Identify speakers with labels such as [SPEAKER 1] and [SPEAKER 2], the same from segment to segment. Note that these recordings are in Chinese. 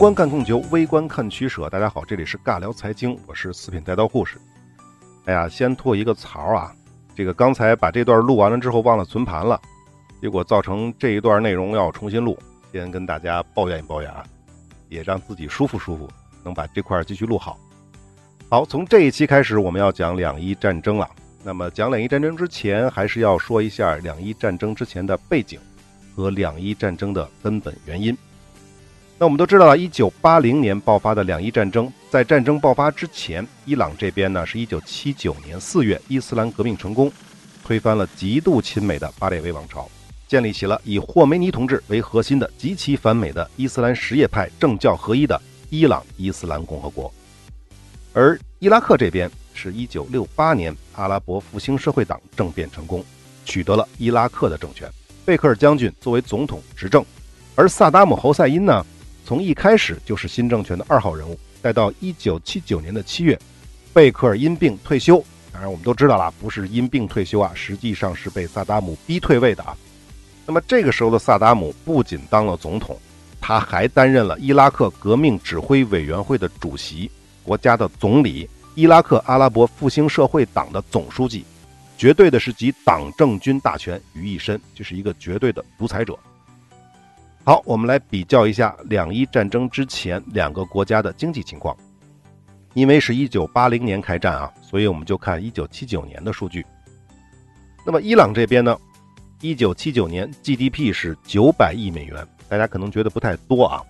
[SPEAKER 1] 观看供求，微观看取舍。大家好，这里是尬聊财经，我是四品带刀护士。哎呀，先吐一个槽啊，这个刚才把这段录完了之后忘了存盘了，结果造成这一段内容要重新录，先跟大家抱怨一抱怨啊，也让自己舒服舒服，能把这块继续录好。好，从这一期开始，我们要讲两伊战争了。那么讲两伊战争之前，还是要说一下两伊战争之前的背景和两伊战争的根本原因。那我们都知道了，一九八零年爆发的两伊战争，在战争爆发之前，伊朗这边呢是一九七九年四月伊斯兰革命成功，推翻了极度亲美的巴列维王朝，建立起了以霍梅尼同志为核心的极其反美的伊斯兰什叶派政教合一的伊朗伊斯兰共和国。而伊拉克这边是一九六八年阿拉伯复兴社会党政变成功，取得了伊拉克的政权，贝克尔将军作为总统执政，而萨达姆侯赛因呢？从一开始就是新政权的二号人物，待到一九七九年的七月，贝克尔因病退休。当然，我们都知道了，不是因病退休啊，实际上是被萨达姆逼退位的啊。那么这个时候的萨达姆不仅当了总统，他还担任了伊拉克革命指挥委员会的主席、国家的总理、伊拉克阿拉伯复兴社会党的总书记，绝对的是集党政军大权于一身，这是一个绝对的独裁者。好，我们来比较一下两伊战争之前两个国家的经济情况。因为是一九八零年开战啊，所以我们就看一九七九年的数据。那么伊朗这边呢，一九七九年 GDP 是九百亿美元，大家可能觉得不太多啊，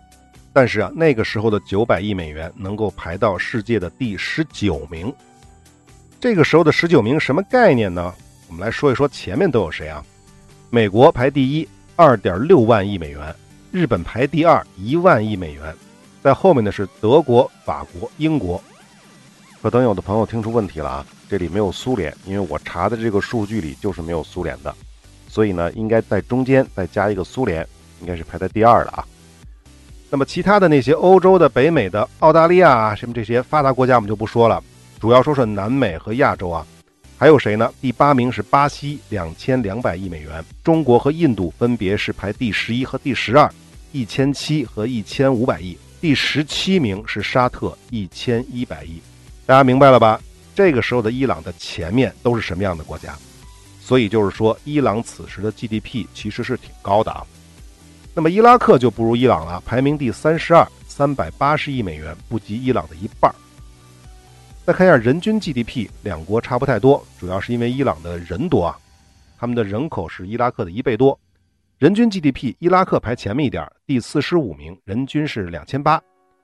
[SPEAKER 1] 但是啊，那个时候的九百亿美元能够排到世界的第十九名。这个时候的十九名什么概念呢？我们来说一说前面都有谁啊？美国排第一，二点六万亿美元。日本排第二，一万亿美元，在后面的是德国、法国、英国。可能有的朋友听出问题了啊，这里没有苏联，因为我查的这个数据里就是没有苏联的，所以呢，应该在中间再加一个苏联，应该是排在第二的啊。那么其他的那些欧洲的、北美的、澳大利亚啊，什么这些发达国家我们就不说了，主要说说南美和亚洲啊。还有谁呢？第八名是巴西，两千两百亿美元。中国和印度分别是排第十一和第十二，一千七和一千五百亿。第十七名是沙特，一千一百亿。大家明白了吧？这个时候的伊朗的前面都是什么样的国家？所以就是说，伊朗此时的 GDP 其实是挺高的啊。那么伊拉克就不如伊朗了，排名第三十二，三百八十亿美元，不及伊朗的一半儿。再看一下人均 GDP，两国差不太多，主要是因为伊朗的人多啊，他们的人口是伊拉克的一倍多。人均 GDP，伊拉克排前面一点，第四十五名，人均是两千八，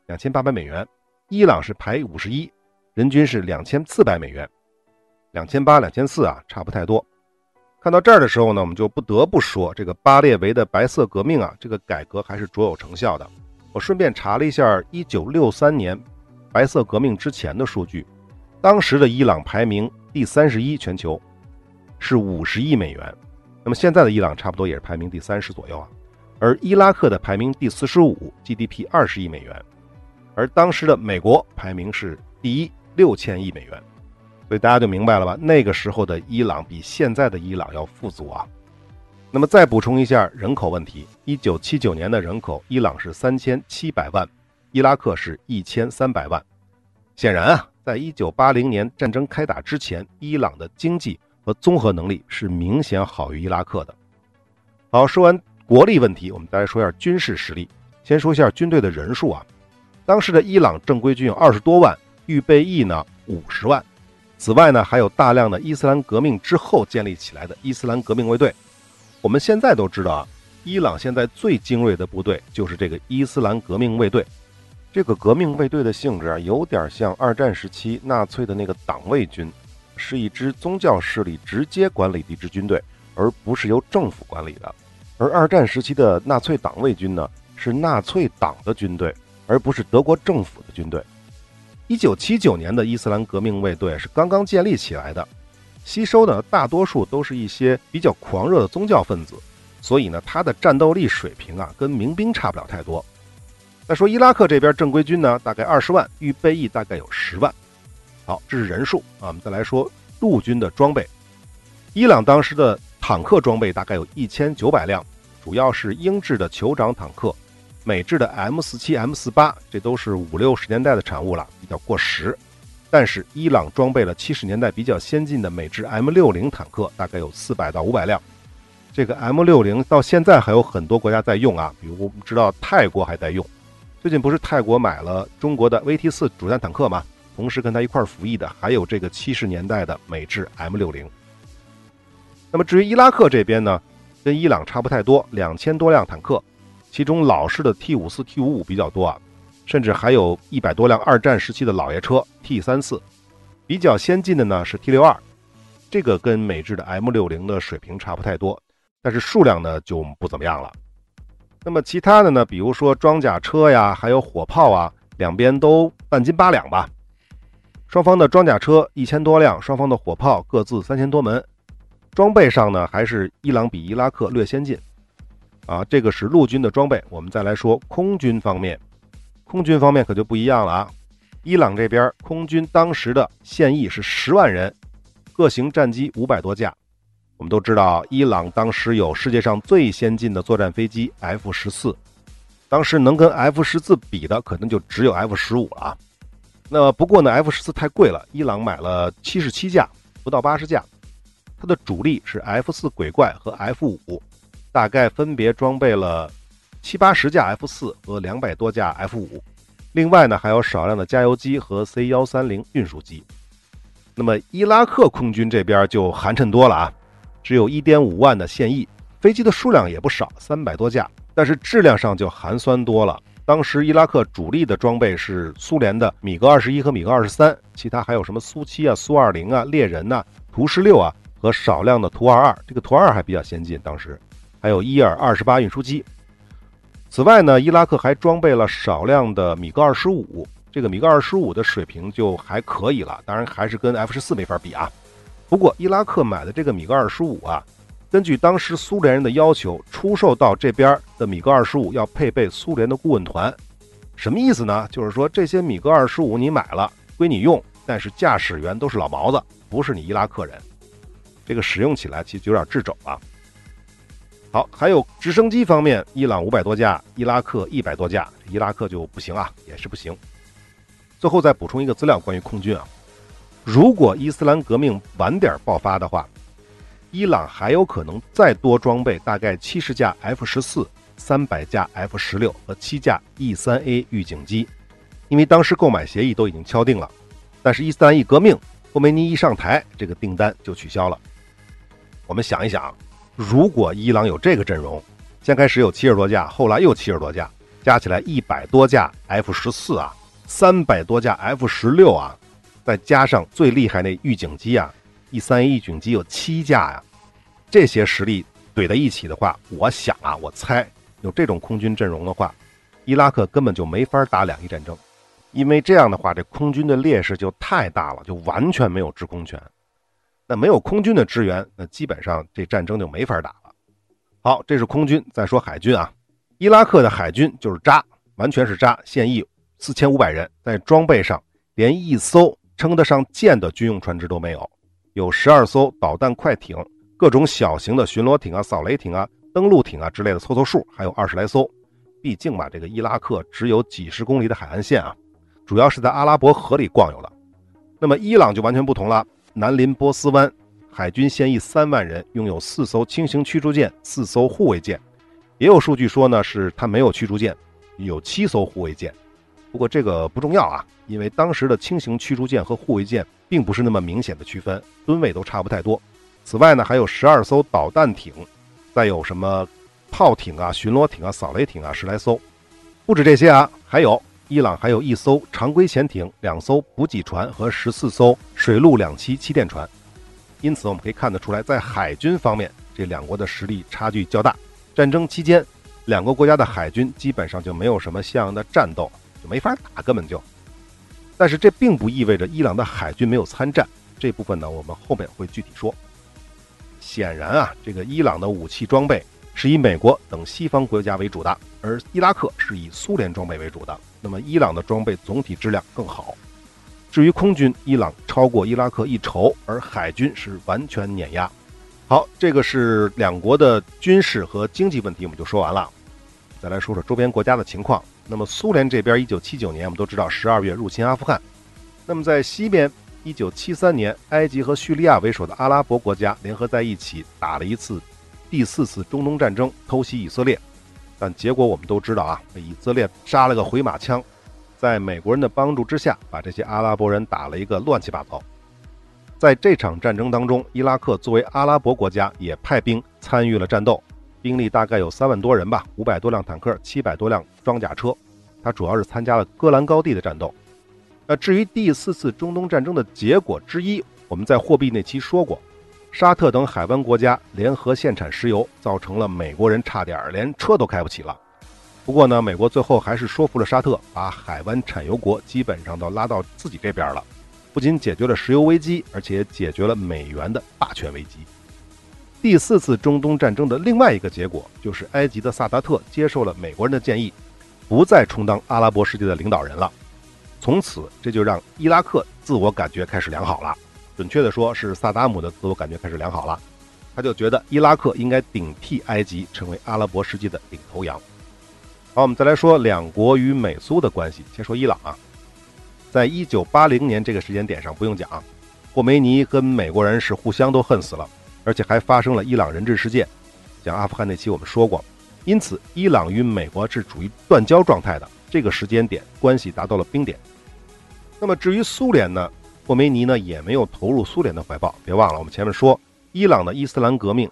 [SPEAKER 1] 两千八百美元。伊朗是排五十一，人均是两千四百美元，两千八、两千四啊，差不太多。看到这儿的时候呢，我们就不得不说，这个巴列维的白色革命啊，这个改革还是卓有成效的。我顺便查了一下，一九六三年白色革命之前的数据。当时的伊朗排名第三十一，全球是五十亿美元。那么现在的伊朗差不多也是排名第三十左右啊。而伊拉克的排名第四十五，GDP 二十亿美元。而当时的美国排名是第一，六千亿美元。所以大家就明白了吧？那个时候的伊朗比现在的伊朗要富足啊。那么再补充一下人口问题：一九七九年的人口，伊朗是三千七百万，伊拉克是一千三百万。显然啊。在一九八零年战争开打之前，伊朗的经济和综合能力是明显好于伊拉克的。好，说完国力问题，我们再来说一下军事实力。先说一下军队的人数啊，当时的伊朗正规军有二十多万，预备役呢五十万。此外呢，还有大量的伊斯兰革命之后建立起来的伊斯兰革命卫队。我们现在都知道啊，伊朗现在最精锐的部队就是这个伊斯兰革命卫队。这个革命卫队的性质啊，有点像二战时期纳粹的那个党卫军，是一支宗教势力直接管理的一支军队，而不是由政府管理的。而二战时期的纳粹党卫军呢，是纳粹党的军队，而不是德国政府的军队。一九七九年的伊斯兰革命卫队是刚刚建立起来的，吸收的大多数都是一些比较狂热的宗教分子，所以呢，他的战斗力水平啊，跟民兵差不了太多。再说伊拉克这边正规军呢，大概二十万，预备役大概有十万。好，这是人数啊。我们再来说陆军的装备，伊朗当时的坦克装备大概有一千九百辆，主要是英制的酋长坦克，美制的 M 四七、M 四八，这都是五六十年代的产物了，比较过时。但是伊朗装备了七十年代比较先进的美制 M 六零坦克，大概有四百到五百辆。这个 M 六零到现在还有很多国家在用啊，比如我们知道泰国还在用。最近不是泰国买了中国的 VT 四主战坦克吗？同时跟它一块服役的还有这个七十年代的美制 M 六零。那么至于伊拉克这边呢，跟伊朗差不太多，两千多辆坦克，其中老式的 T 五四、T 五五比较多啊。甚至还有一百多辆二战时期的老爷车 T 三四，比较先进的呢是 T 六二，这个跟美制的 M 六零的水平差不太多，但是数量呢就不怎么样了。那么其他的呢，比如说装甲车呀，还有火炮啊，两边都半斤八两吧。双方的装甲车一千多辆，双方的火炮各自三千多门。装备上呢，还是伊朗比伊拉克略先进。啊，这个是陆军的装备。我们再来说空军方面。空军方面可就不一样了啊！伊朗这边空军当时的现役是十万人，各型战机五百多架。我们都知道，伊朗当时有世界上最先进的作战飞机 F 十四，当时能跟 F 十四比的，可能就只有 F 十五了。那不过呢，F 十四太贵了，伊朗买了七十七架，不到八十架。它的主力是 F 四鬼怪和 F 五，大概分别装备了。七八十架 F 四和两百多架 F 五，另外呢还有少量的加油机和 C 幺三零运输机。那么伊拉克空军这边就寒碜多了啊，只有一点五万的现役飞机的数量也不少，三百多架，但是质量上就寒酸多了。当时伊拉克主力的装备是苏联的米格二十一和米格二十三，其他还有什么苏七啊、苏二零啊、猎人呐、图十六啊和少量的图二二，这个图二还比较先进，当时还有伊尔二十八运输机。此外呢，伊拉克还装备了少量的米格二十五，这个米格二十五的水平就还可以了，当然还是跟 F 十四没法比啊。不过伊拉克买的这个米格二十五啊，根据当时苏联人的要求，出售到这边的米格二十五要配备苏联的顾问团，什么意思呢？就是说这些米格二十五你买了归你用，但是驾驶员都是老毛子，不是你伊拉克人，这个使用起来其实有点掣肘啊。好，还有直升机方面，伊朗五百多架，伊拉克一百多架，伊拉克就不行啊，也是不行。最后再补充一个资料，关于空军啊，如果伊斯兰革命晚点爆发的话，伊朗还有可能再多装备大概七十架 F 十四、三百架 F 十六和七架 E 三 A 预警机，因为当时购买协议都已经敲定了，但是伊斯兰一革命，霍梅尼一上台，这个订单就取消了。我们想一想。如果伊朗有这个阵容，先开始有七十多架，后来又七十多架，加起来一百多架 F 十四啊，三百多架 F 十六啊，再加上最厉害那预警机啊，E 三 A 预警机有七架呀，这些实力怼在一起的话，我想啊，我猜有这种空军阵容的话，伊拉克根本就没法打两伊战争，因为这样的话，这空军的劣势就太大了，就完全没有制空权。那没有空军的支援，那基本上这战争就没法打了。好，这是空军。再说海军啊，伊拉克的海军就是渣，完全是渣。现役四千五百人，在装备上连一艘称得上舰的军用船只都没有，有十二艘导弹快艇，各种小型的巡逻艇啊、扫雷艇啊、登陆艇啊之类的凑凑数，还有二十来艘。毕竟嘛，这个伊拉克只有几十公里的海岸线啊，主要是在阿拉伯河里逛悠的。那么伊朗就完全不同了。南临波斯湾，海军现役三万人，拥有四艘轻型驱逐舰、四艘护卫舰。也有数据说呢，是他没有驱逐舰，有七艘护卫舰。不过这个不重要啊，因为当时的轻型驱逐舰和护卫舰并不是那么明显的区分，吨位都差不太多。此外呢，还有十二艘导弹艇，再有什么炮艇啊、巡逻艇啊、扫雷艇啊，十来艘。不止这些啊，还有。伊朗还有一艘常规潜艇、两艘补给船和十四艘水陆两栖气垫船，因此我们可以看得出来，在海军方面，这两国的实力差距较大。战争期间，两个国家的海军基本上就没有什么像样的战斗，没法打，根本就。但是这并不意味着伊朗的海军没有参战，这部分呢，我们后面会具体说。显然啊，这个伊朗的武器装备是以美国等西方国家为主的，而伊拉克是以苏联装备为主的。那么伊朗的装备总体质量更好。至于空军，伊朗超过伊拉克一筹，而海军是完全碾压。好，这个是两国的军事和经济问题，我们就说完了。再来说说周边国家的情况。那么苏联这边，一九七九年我们都知道十二月入侵阿富汗。那么在西边，一九七三年，埃及和叙利亚为首的阿拉伯国家联合在一起打了一次第四次中东战争，偷袭以色列。但结果我们都知道啊，以色列杀了个回马枪，在美国人的帮助之下，把这些阿拉伯人打了一个乱七八糟。在这场战争当中，伊拉克作为阿拉伯国家也派兵参与了战斗。兵力大概有三万多人吧，五百多辆坦克，七百多辆装甲车。他主要是参加了戈兰高地的战斗。那至于第四次中东战争的结果之一，我们在货币那期说过，沙特等海湾国家联合限产石油，造成了美国人差点连车都开不起了。不过呢，美国最后还是说服了沙特，把海湾产油国基本上都拉到自己这边了，不仅解决了石油危机，而且解决了美元的霸权危机。第四次中东战争的另外一个结果，就是埃及的萨达特接受了美国人的建议，不再充当阿拉伯世界的领导人了。从此，这就让伊拉克自我感觉开始良好了。准确的说，是萨达姆的自我感觉开始良好了。他就觉得伊拉克应该顶替埃及，成为阿拉伯世界的领头羊。好，我们再来说两国与美苏的关系。先说伊朗啊，在一九八零年这个时间点上，不用讲，霍梅尼跟美国人是互相都恨死了。而且还发生了伊朗人质事件，讲阿富汗那期我们说过，因此伊朗与美国是处于断交状态的。这个时间点关系达到了冰点。那么至于苏联呢？霍梅尼呢也没有投入苏联的怀抱。别忘了我们前面说，伊朗的伊斯兰革命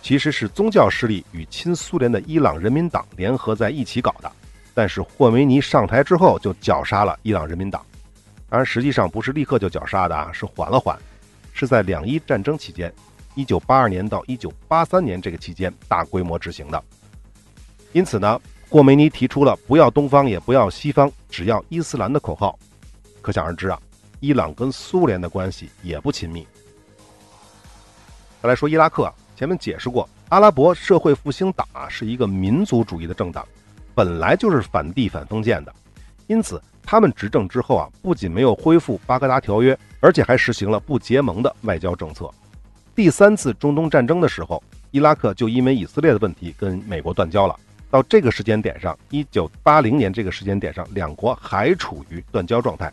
[SPEAKER 1] 其实是宗教势力与亲苏联的伊朗人民党联合在一起搞的。但是霍梅尼上台之后就绞杀了伊朗人民党，当然实际上不是立刻就绞杀的啊，是缓了缓，是在两伊战争期间。一九八二年到一九八三年这个期间大规模执行的，因此呢，霍梅尼提出了不要东方也不要西方，只要伊斯兰的口号。可想而知啊，伊朗跟苏联的关系也不亲密。再来说伊拉克，前面解释过，阿拉伯社会复兴党啊是一个民族主义的政党，本来就是反帝反封建的，因此他们执政之后啊，不仅没有恢复巴格达条约，而且还实行了不结盟的外交政策。第三次中东战争的时候，伊拉克就因为以色列的问题跟美国断交了。到这个时间点上，一九八零年这个时间点上，两国还处于断交状态。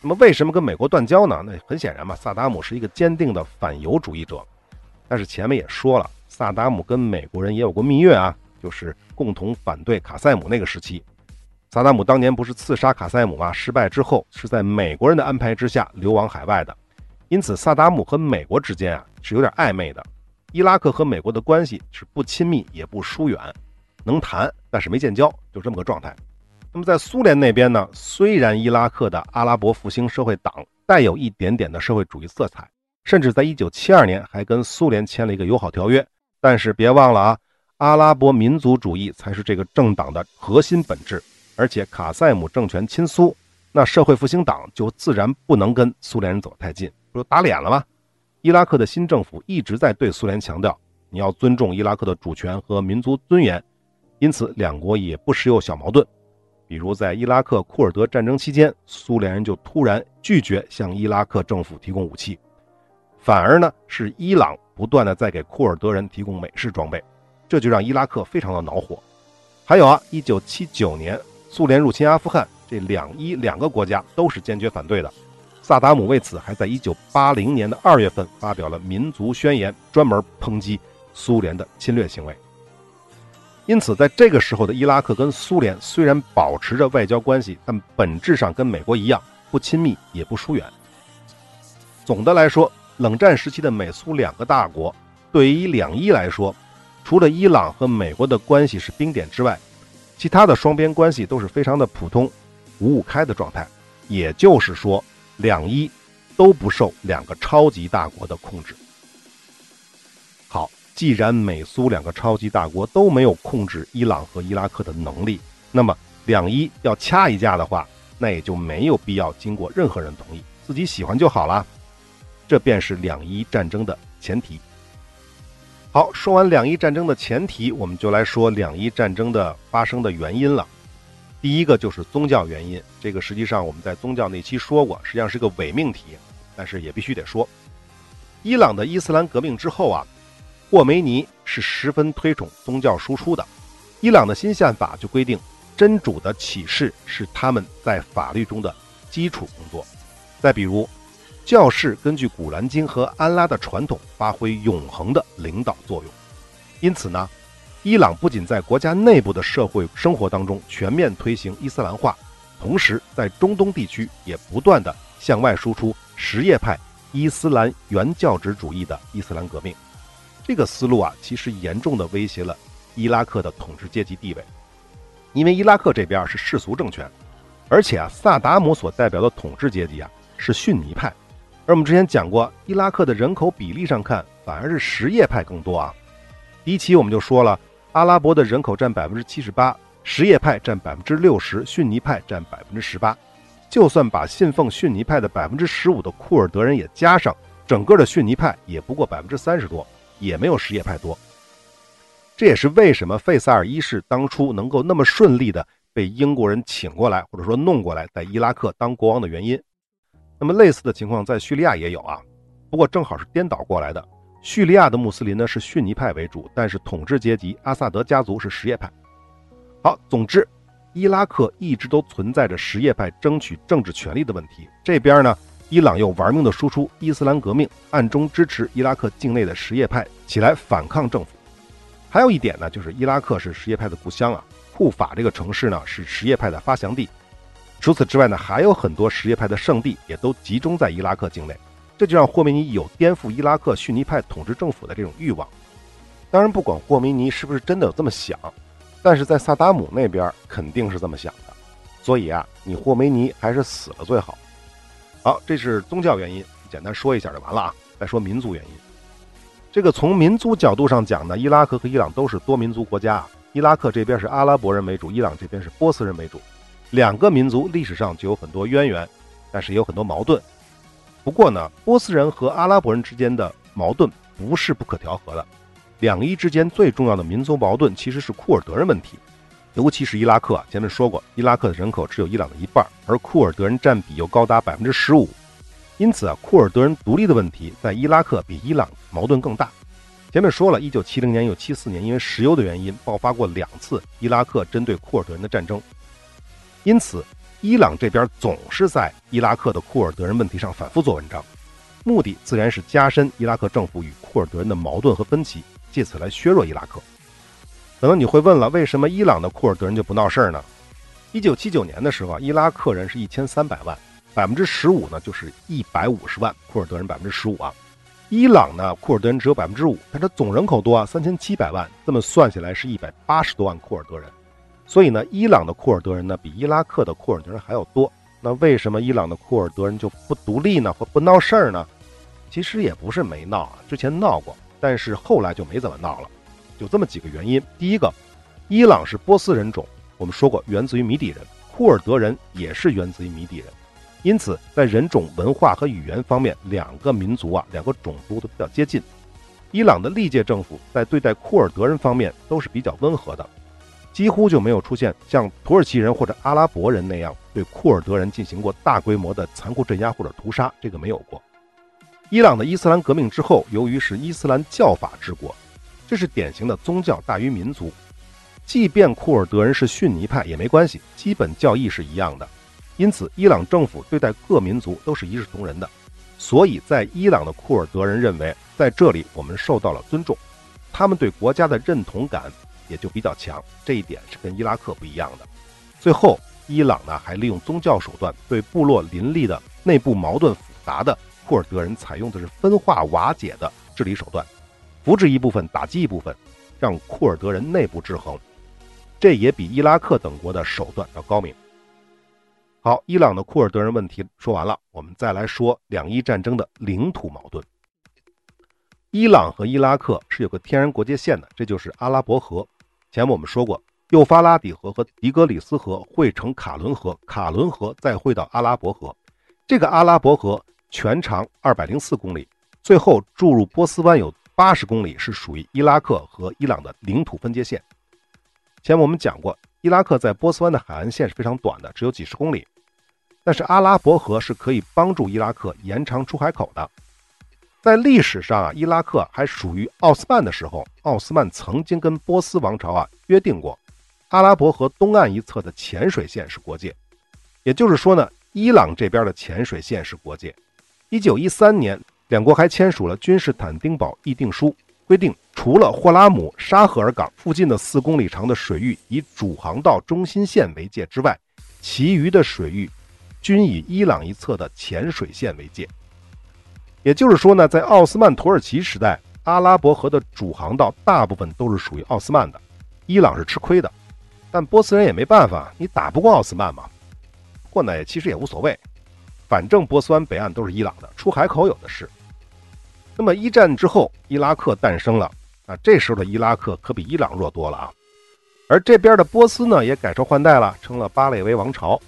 [SPEAKER 1] 那么，为什么跟美国断交呢？那很显然嘛，萨达姆是一个坚定的反犹主义者。但是前面也说了，萨达姆跟美国人也有过蜜月啊，就是共同反对卡塞姆那个时期。萨达姆当年不是刺杀卡塞姆吗？失败之后是在美国人的安排之下流亡海外的。因此，萨达姆和美国之间啊是有点暧昧的。伊拉克和美国的关系是不亲密也不疏远，能谈但是没建交，就这么个状态。那么在苏联那边呢，虽然伊拉克的阿拉伯复兴社会党带有一点点的社会主义色彩，甚至在1972年还跟苏联签了一个友好条约，但是别忘了啊，阿拉伯民族主义才是这个政党的核心本质。而且卡塞姆政权亲苏，那社会复兴党就自然不能跟苏联人走太近。不是打脸了吗？伊拉克的新政府一直在对苏联强调，你要尊重伊拉克的主权和民族尊严，因此两国也不时有小矛盾。比如在伊拉克库尔德战争期间，苏联人就突然拒绝向伊拉克政府提供武器，反而呢是伊朗不断的在给库尔德人提供美式装备，这就让伊拉克非常的恼火。还有啊，一九七九年苏联入侵阿富汗，这两伊两个国家都是坚决反对的。萨达姆为此还在1980年的2月份发表了民族宣言，专门抨击苏联的侵略行为。因此，在这个时候的伊拉克跟苏联虽然保持着外交关系，但本质上跟美国一样，不亲密也不疏远。总的来说，冷战时期的美苏两个大国，对于两伊来说，除了伊朗和美国的关系是冰点之外，其他的双边关系都是非常的普通、五五开的状态。也就是说。两伊都不受两个超级大国的控制。好，既然美苏两个超级大国都没有控制伊朗和伊拉克的能力，那么两伊要掐一架的话，那也就没有必要经过任何人同意，自己喜欢就好了。这便是两伊战争的前提。好，说完两伊战争的前提，我们就来说两伊战争的发生的原因了。第一个就是宗教原因，这个实际上我们在宗教那期说过，实际上是个伪命题，但是也必须得说。伊朗的伊斯兰革命之后啊，霍梅尼是十分推崇宗教输出的，伊朗的新宪法就规定，真主的启示是他们在法律中的基础工作。再比如，教士根据《古兰经》和安拉的传统发挥永恒的领导作用。因此呢，伊朗不仅在国家内部的社会生活当中全面推行伊斯兰化，同时在中东地区也不断的向外输出什叶派伊斯兰原教旨主义的伊斯兰革命。这个思路啊，其实严重的威胁了伊拉克的统治阶级地位，因为伊拉克这边是世俗政权，而且啊，萨达姆所代表的统治阶级啊是逊尼派，而我们之前讲过，伊拉克的人口比例上看，反而是什叶派更多啊。第一期我们就说了，阿拉伯的人口占百分之七十八，什叶派占百分之六十，逊尼派占百分之十八。就算把信奉逊尼派的百分之十五的库尔德人也加上，整个的逊尼派也不过百分之三十多，也没有什叶派多。这也是为什么费萨尔一世当初能够那么顺利的被英国人请过来，或者说弄过来，在伊拉克当国王的原因。那么类似的情况在叙利亚也有啊，不过正好是颠倒过来的。叙利亚的穆斯林呢是逊尼派为主，但是统治阶级阿萨德家族是什叶派。好，总之，伊拉克一直都存在着什叶派争取政治权利的问题。这边呢，伊朗又玩命的输出伊斯兰革命，暗中支持伊拉克境内的什叶派起来反抗政府。还有一点呢，就是伊拉克是什叶派的故乡啊，库法这个城市呢是什叶派的发祥地。除此之外呢，还有很多什叶派的圣地也都集中在伊拉克境内。这就让霍梅尼有颠覆伊拉克逊尼派统治政府的这种欲望。当然，不管霍梅尼是不是真的有这么想，但是在萨达姆那边肯定是这么想的。所以啊，你霍梅尼还是死了最好。好，这是宗教原因，简单说一下就完了啊。再说民族原因，这个从民族角度上讲呢，伊拉克和伊朗都是多民族国家。伊拉克这边是阿拉伯人为主，伊朗这边是波斯人为主，两个民族历史上就有很多渊源，但是也有很多矛盾。不过呢，波斯人和阿拉伯人之间的矛盾不是不可调和的。两伊之间最重要的民族矛盾其实是库尔德人问题，尤其是伊拉克。前面说过，伊拉克的人口只有伊朗的一半，而库尔德人占比又高达百分之十五。因此啊，库尔德人独立的问题在伊拉克比伊朗矛盾更大。前面说了一九七零年、一九七四年，因为石油的原因爆发过两次伊拉克针对库尔德人的战争。因此。伊朗这边总是在伊拉克的库尔德人问题上反复做文章，目的自然是加深伊拉克政府与库尔德人的矛盾和分歧，借此来削弱伊拉克。可能你会问了，为什么伊朗的库尔德人就不闹事儿呢？一九七九年的时候啊，伊拉克人是一千三百万，百分之十五呢就是一百五十万，库尔德人百分之十五啊。伊朗呢，库尔德人只有百分之五，但它总人口多啊，三千七百万，这么算起来是一百八十多万库尔德人。所以呢，伊朗的库尔德人呢比伊拉克的库尔德人还要多。那为什么伊朗的库尔德人就不独立呢，或不闹事儿呢？其实也不是没闹啊，之前闹过，但是后来就没怎么闹了。有这么几个原因：第一个，伊朗是波斯人种，我们说过源自于米底人，库尔德人也是源自于米底人，因此在人种、文化和语言方面，两个民族啊，两个种族都比较接近。伊朗的历届政府在对待库尔德人方面都是比较温和的。几乎就没有出现像土耳其人或者阿拉伯人那样对库尔德人进行过大规模的残酷镇压或者屠杀，这个没有过。伊朗的伊斯兰革命之后，由于是伊斯兰教法治国，这是典型的宗教大于民族。即便库尔德人是逊尼派也没关系，基本教义是一样的。因此，伊朗政府对待各民族都是一视同仁的。所以在伊朗的库尔德人认为，在这里我们受到了尊重，他们对国家的认同感。也就比较强，这一点是跟伊拉克不一样的。最后，伊朗呢还利用宗教手段对部落林立的内部矛盾复杂的库尔德人采用的是分化瓦解的治理手段，扶植一部分，打击一部分，让库尔德人内部制衡。这也比伊拉克等国的手段要高明。好，伊朗的库尔德人问题说完了，我们再来说两伊战争的领土矛盾。伊朗和伊拉克是有个天然国界线的，这就是阿拉伯河。前面我们说过，幼发拉底河和底格里斯河汇成卡伦河，卡伦河再汇到阿拉伯河。这个阿拉伯河全长二百零四公里，最后注入波斯湾有八十公里，是属于伊拉克和伊朗的领土分界线。前面我们讲过，伊拉克在波斯湾的海岸线是非常短的，只有几十公里，但是阿拉伯河是可以帮助伊拉克延长出海口的。在历史上啊，伊拉克还属于奥斯曼的时候，奥斯曼曾经跟波斯王朝啊约定过，阿拉伯河东岸一侧的浅水线是国界。也就是说呢，伊朗这边的浅水线是国界。一九一三年，两国还签署了君士坦丁堡议定书，规定除了霍拉姆沙赫尔港附近的四公里长的水域以主航道中心线为界之外，其余的水域均以伊朗一侧的浅水线为界。也就是说呢，在奥斯曼土耳其时代，阿拉伯河的主航道大部分都是属于奥斯曼的，伊朗是吃亏的。但波斯人也没办法，你打不过奥斯曼嘛。不过呢，其实也无所谓，反正波斯湾北岸都是伊朗的，出海口有的是。那么一战之后，伊拉克诞生了啊，这时候的伊拉克可比伊朗弱多了啊。而这边的波斯呢，也改朝换代了，成了巴列维王朝。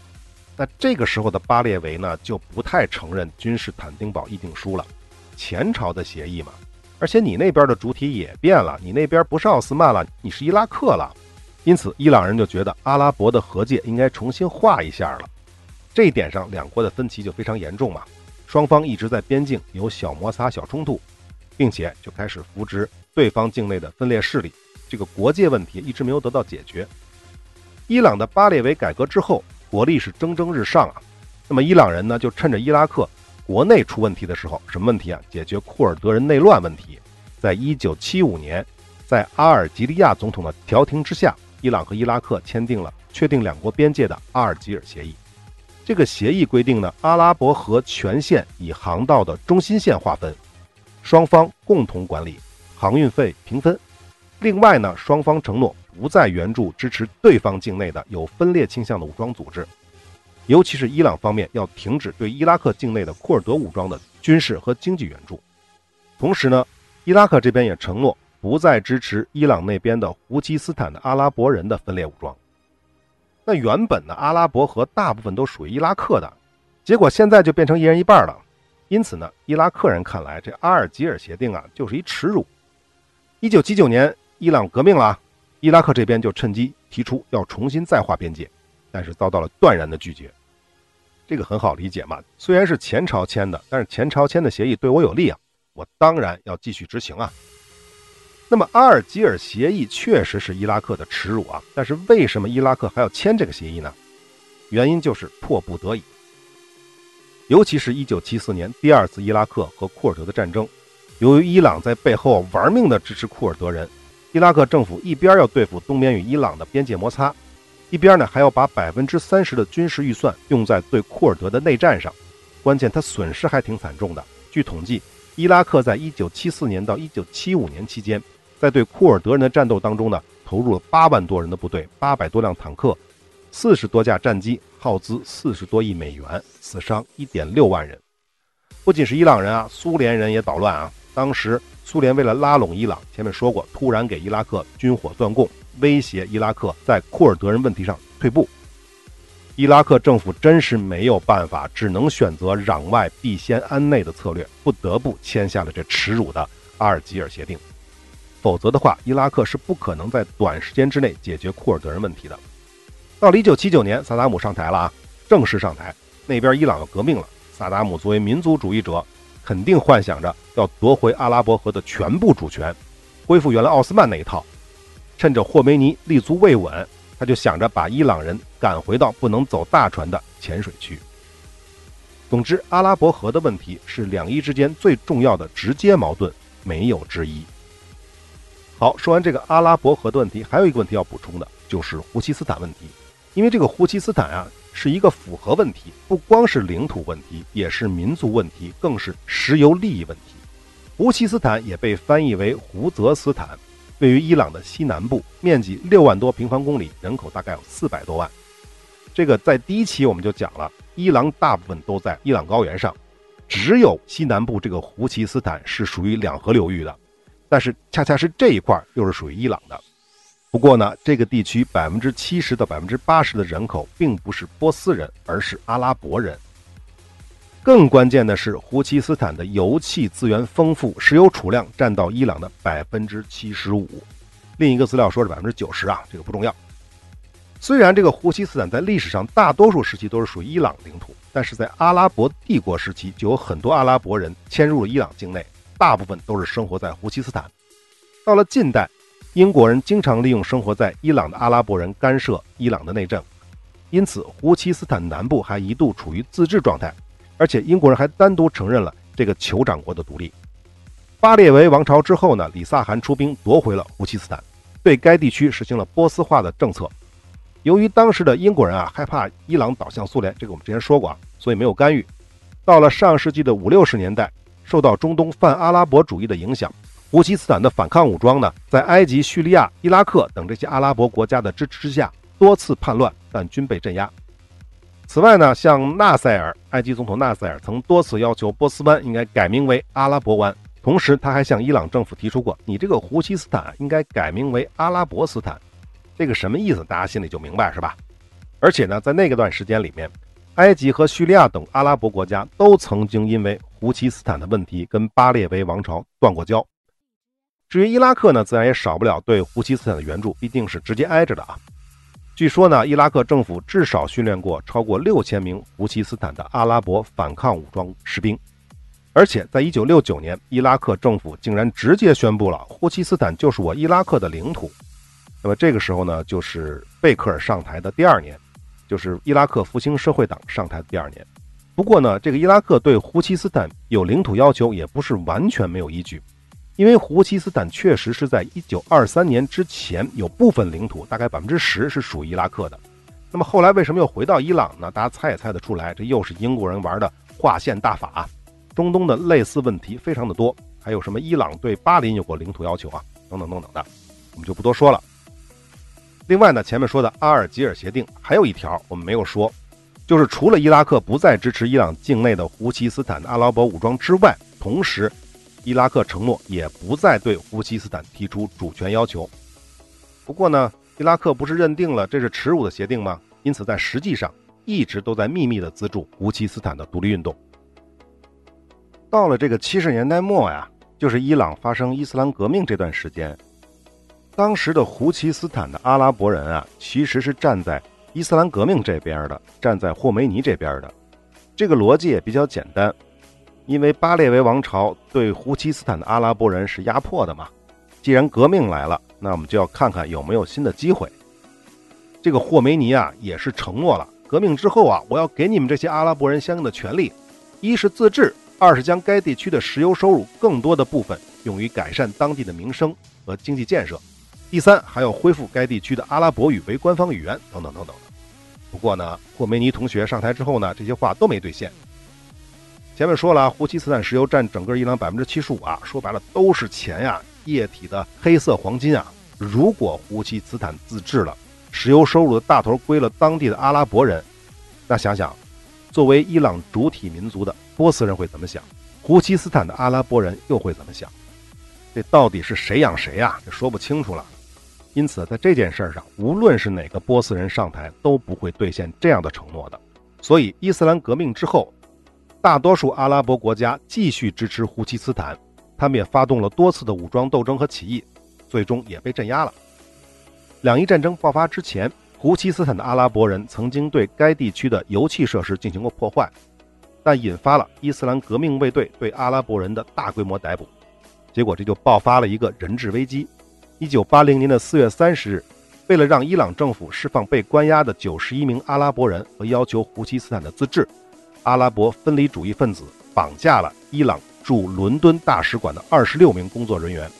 [SPEAKER 1] 那这个时候的巴列维呢，就不太承认君士坦丁堡议定书了，前朝的协议嘛。而且你那边的主体也变了，你那边不是奥斯曼了，你是伊拉克了。因此，伊朗人就觉得阿拉伯的河界应该重新画一下了。这一点上，两国的分歧就非常严重嘛。双方一直在边境有小摩擦、小冲突，并且就开始扶植对方境内的分裂势力。这个国界问题一直没有得到解决。伊朗的巴列维改革之后，国力是蒸蒸日上啊。那么伊朗人呢，就趁着伊拉克国内出问题的时候，什么问题啊？解决库尔德人内乱问题。在一九七五年，在阿尔及利亚总统的调停之下，伊朗和伊拉克签订了确定两国边界的阿尔及尔协议。这个协议规定呢，阿拉伯河全线以航道的中心线划分，双方共同管理，航运费平分。另外呢，双方承诺不再援助支持对方境内的有分裂倾向的武装组织，尤其是伊朗方面要停止对伊拉克境内的库尔德武装的军事和经济援助。同时呢，伊拉克这边也承诺不再支持伊朗那边的胡齐斯坦的阿拉伯人的分裂武装。那原本呢，阿拉伯河大部分都属于伊拉克的，结果现在就变成一人一半了。因此呢，伊拉克人看来这阿尔及尔协定啊，就是一耻辱。一九七九年，伊朗革命了，伊拉克这边就趁机提出要重新再划边界，但是遭到了断然的拒绝。这个很好理解嘛，虽然是前朝签的，但是前朝签的协议对我有利啊，我当然要继续执行啊。那么阿尔及尔协议确实是伊拉克的耻辱啊！但是为什么伊拉克还要签这个协议呢？原因就是迫不得已。尤其是一九七四年第二次伊拉克和库尔德的战争，由于伊朗在背后玩命的支持库尔德人，伊拉克政府一边要对付东边与伊朗的边界摩擦，一边呢还要把百分之三十的军事预算用在对库尔德的内战上。关键他损失还挺惨重的。据统计，伊拉克在一九七四年到一九七五年期间。在对库尔德人的战斗当中呢，投入了八万多人的部队，八百多辆坦克，四十多架战机，耗资四十多亿美元，死伤一点六万人。不仅是伊朗人啊，苏联人也捣乱啊。当时苏联为了拉拢伊朗，前面说过，突然给伊拉克军火断供，威胁伊拉克在库尔德人问题上退步。伊拉克政府真是没有办法，只能选择攘外必先安内的策略，不得不签下了这耻辱的阿尔及尔协定。否则的话，伊拉克是不可能在短时间之内解决库尔德人问题的。到了1979年，萨达姆上台了啊，正式上台，那边伊朗要革命了。萨达姆作为民族主义者，肯定幻想着要夺回阿拉伯河的全部主权，恢复原来奥斯曼那一套。趁着霍梅尼立足未稳，他就想着把伊朗人赶回到不能走大船的浅水区。总之，阿拉伯河的问题是两伊之间最重要的直接矛盾，没有之一。好，说完这个阿拉伯河的问题，还有一个问题要补充的，就是胡齐斯坦问题。因为这个胡齐斯坦啊，是一个复合问题，不光是领土问题，也是民族问题，更是石油利益问题。胡齐斯坦也被翻译为胡泽斯坦，位于伊朗的西南部，面积六万多平方公里，人口大概有四百多万。这个在第一期我们就讲了，伊朗大部分都在伊朗高原上，只有西南部这个胡齐斯坦是属于两河流域的。但是恰恰是这一块又是属于伊朗的。不过呢，这个地区百分之七十到百分之八十的人口并不是波斯人，而是阿拉伯人。更关键的是，胡齐斯坦的油气资源丰富，石油储量占到伊朗的百分之七十五。另一个资料说是百分之九十啊，这个不重要。虽然这个胡齐斯坦在历史上大多数时期都是属于伊朗领土，但是在阿拉伯帝国时期就有很多阿拉伯人迁入了伊朗境内。大部分都是生活在胡齐斯坦。到了近代，英国人经常利用生活在伊朗的阿拉伯人干涉伊朗的内政，因此胡齐斯坦南部还一度处于自治状态，而且英国人还单独承认了这个酋长国的独立。巴列维王朝之后呢，李萨汗出兵夺回了胡齐斯坦，对该地区实行了波斯化的政策。由于当时的英国人啊害怕伊朗倒向苏联，这个我们之前说过啊，所以没有干预。到了上世纪的五六十年代，受到中东泛阿拉伯主义的影响，胡齐斯坦的反抗武装呢，在埃及、叙利亚、伊拉克等这些阿拉伯国家的支持之下，多次叛乱，但均被镇压。此外呢，像纳赛尔，埃及总统纳赛尔曾多次要求波斯湾应该改名为阿拉伯湾，同时他还向伊朗政府提出过，你这个胡齐斯坦应该改名为阿拉伯斯坦。这个什么意思？大家心里就明白是吧？而且呢，在那个段时间里面。埃及和叙利亚等阿拉伯国家都曾经因为胡齐斯坦的问题跟巴列维王朝断过交。至于伊拉克呢，自然也少不了对胡齐斯坦的援助，毕竟是直接挨着的啊。据说呢，伊拉克政府至少训练过超过六千名胡齐斯坦的阿拉伯反抗武装士兵，而且在一九六九年，伊拉克政府竟然直接宣布了胡齐斯坦就是我伊拉克的领土。那么这个时候呢，就是贝克尔上台的第二年。就是伊拉克复兴社会党上台的第二年，不过呢，这个伊拉克对胡齐斯坦有领土要求也不是完全没有依据，因为胡齐斯坦确实是在1923年之前有部分领土，大概百分之十是属于伊拉克的。那么后来为什么又回到伊朗呢？大家猜也猜得出来，这又是英国人玩的划线大法。中东的类似问题非常的多，还有什么伊朗对巴林有过领土要求啊，等等等等的，我们就不多说了。另外呢，前面说的阿尔及尔协定还有一条我们没有说，就是除了伊拉克不再支持伊朗境内的胡齐斯坦的阿拉伯武装之外，同时，伊拉克承诺也不再对胡齐斯坦提出主权要求。不过呢，伊拉克不是认定了这是耻辱的协定吗？因此在实际上一直都在秘密的资助胡齐斯坦的独立运动。到了这个七十年代末呀，就是伊朗发生伊斯兰革命这段时间。当时的胡奇斯坦的阿拉伯人啊，其实是站在伊斯兰革命这边的，站在霍梅尼这边的。这个逻辑也比较简单，因为巴列维王朝对胡齐斯坦的阿拉伯人是压迫的嘛。既然革命来了，那我们就要看看有没有新的机会。这个霍梅尼啊，也是承诺了，革命之后啊，我要给你们这些阿拉伯人相应的权利：一是自治，二是将该地区的石油收入更多的部分用于改善当地的民生和经济建设。第三，还要恢复该地区的阿拉伯语为官方语言，等等等等。不过呢，霍梅尼同学上台之后呢，这些话都没兑现。前面说了啊，胡齐斯坦石油占整个伊朗百分之七十五啊，说白了都是钱呀，液体的黑色黄金啊。如果胡齐斯坦自治了，石油收入的大头归了当地的阿拉伯人，那想想，作为伊朗主体民族的波斯人会怎么想？胡齐斯坦的阿拉伯人又会怎么想？这到底是谁养谁呀？这说不清楚了。因此，在这件事上，无论是哪个波斯人上台，都不会兑现这样的承诺的。所以，伊斯兰革命之后，大多数阿拉伯国家继续支持胡齐斯坦，他们也发动了多次的武装斗争和起义，最终也被镇压了。两伊战争爆发之前，胡齐斯坦的阿拉伯人曾经对该地区的油气设施进行过破坏，但引发了伊斯兰革命卫队对阿拉伯人的大规模逮捕，结果这就爆发了一个人质危机。一九八零年的四月三十日，为了让伊朗政府释放被关押的九十一名阿拉伯人和要求胡齐斯坦的自治，阿拉伯分离主义分子绑架了伊朗驻伦敦大使馆的二十六名工作人员，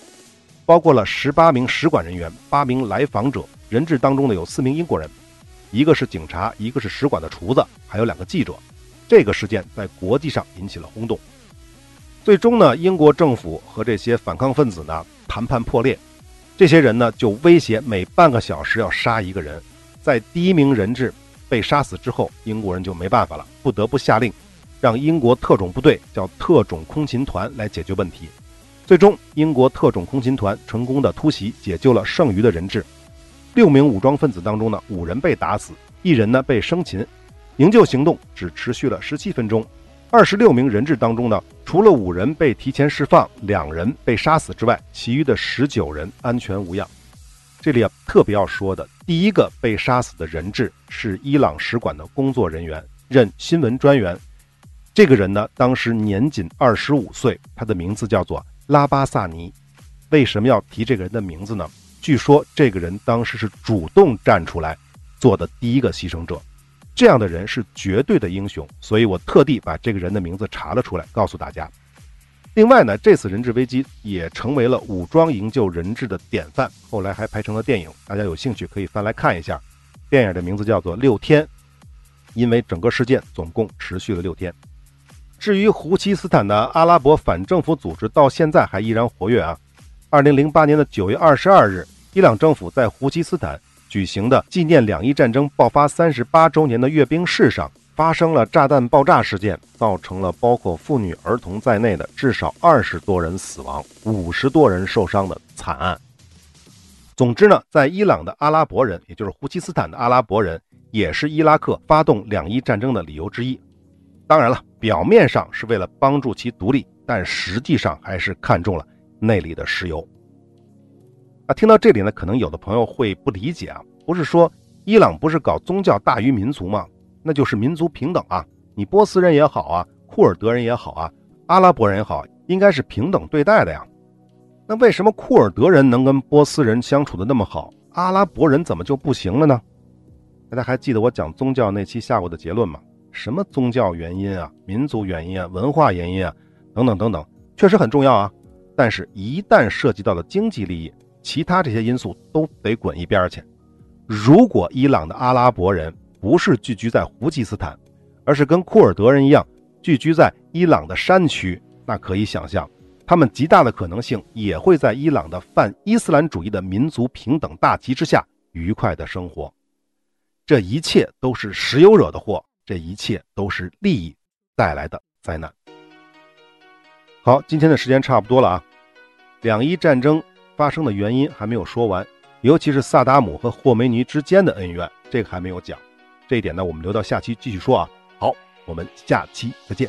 [SPEAKER 1] 包括了十八名使馆人员、八名来访者。人质当中呢有四名英国人，一个是警察，一个是使馆的厨子，还有两个记者。这个事件在国际上引起了轰动。最终呢，英国政府和这些反抗分子呢谈判破裂。这些人呢，就威胁每半个小时要杀一个人。在第一名人质被杀死之后，英国人就没办法了，不得不下令让英国特种部队叫特种空勤团来解决问题。最终，英国特种空勤团成功的突袭，解救了剩余的人质。六名武装分子当中呢，五人被打死，一人呢被生擒。营救行动只持续了十七分钟。二十六名人质当中呢，除了五人被提前释放，两人被杀死之外，其余的十九人安全无恙。这里啊，特别要说的，第一个被杀死的人质是伊朗使馆的工作人员，任新闻专员。这个人呢，当时年仅二十五岁，他的名字叫做拉巴萨尼。为什么要提这个人的名字呢？据说这个人当时是主动站出来做的第一个牺牲者，这样的人是绝对的英雄，所以我特地把这个人的名字查了出来，告诉大家。另外呢，这次人质危机也成为了武装营救人质的典范，后来还拍成了电影，大家有兴趣可以翻来看一下。电影的名字叫做《六天》，因为整个事件总共持续了六天。至于胡奇斯坦的阿拉伯反政府组织，到现在还依然活跃啊。二零零八年的九月二十二日，伊朗政府在胡奇斯坦举行的纪念两伊战争爆发三十八周年的阅兵式上。发生了炸弹爆炸事件，造成了包括妇女、儿童在内的至少二十多人死亡、五十多人受伤的惨案。总之呢，在伊朗的阿拉伯人，也就是胡奇斯坦的阿拉伯人，也是伊拉克发动两伊战争的理由之一。当然了，表面上是为了帮助其独立，但实际上还是看中了那里的石油。啊，听到这里呢，可能有的朋友会不理解啊，不是说伊朗不是搞宗教大于民族吗？那就是民族平等啊！你波斯人也好啊，库尔德人也好啊，阿拉伯人也好，应该是平等对待的呀。那为什么库尔德人能跟波斯人相处的那么好，阿拉伯人怎么就不行了呢？大家还记得我讲宗教那期下过的结论吗？什么宗教原因啊、民族原因啊、文化原因啊，等等等等，确实很重要啊。但是，一旦涉及到了经济利益，其他这些因素都得滚一边去。如果伊朗的阿拉伯人，不是聚居在胡吉斯坦，而是跟库尔德人一样聚居在伊朗的山区，那可以想象，他们极大的可能性也会在伊朗的泛伊斯兰主义的民族平等大旗之下愉快的生活。这一切都是石油惹的祸，这一切都是利益带来的灾难。好，今天的时间差不多了啊，两伊战争发生的原因还没有说完，尤其是萨达姆和霍梅尼之间的恩怨，这个还没有讲。这一点呢，我们留到下期继续说啊。好，我们下期再见。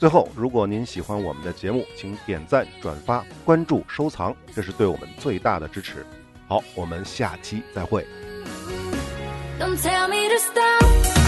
[SPEAKER 1] 最后，如果您喜欢我们的节目，请点赞、转发、关注、收藏，这是对我们最大的支持。好，我们下期再会。Don't tell me to stop.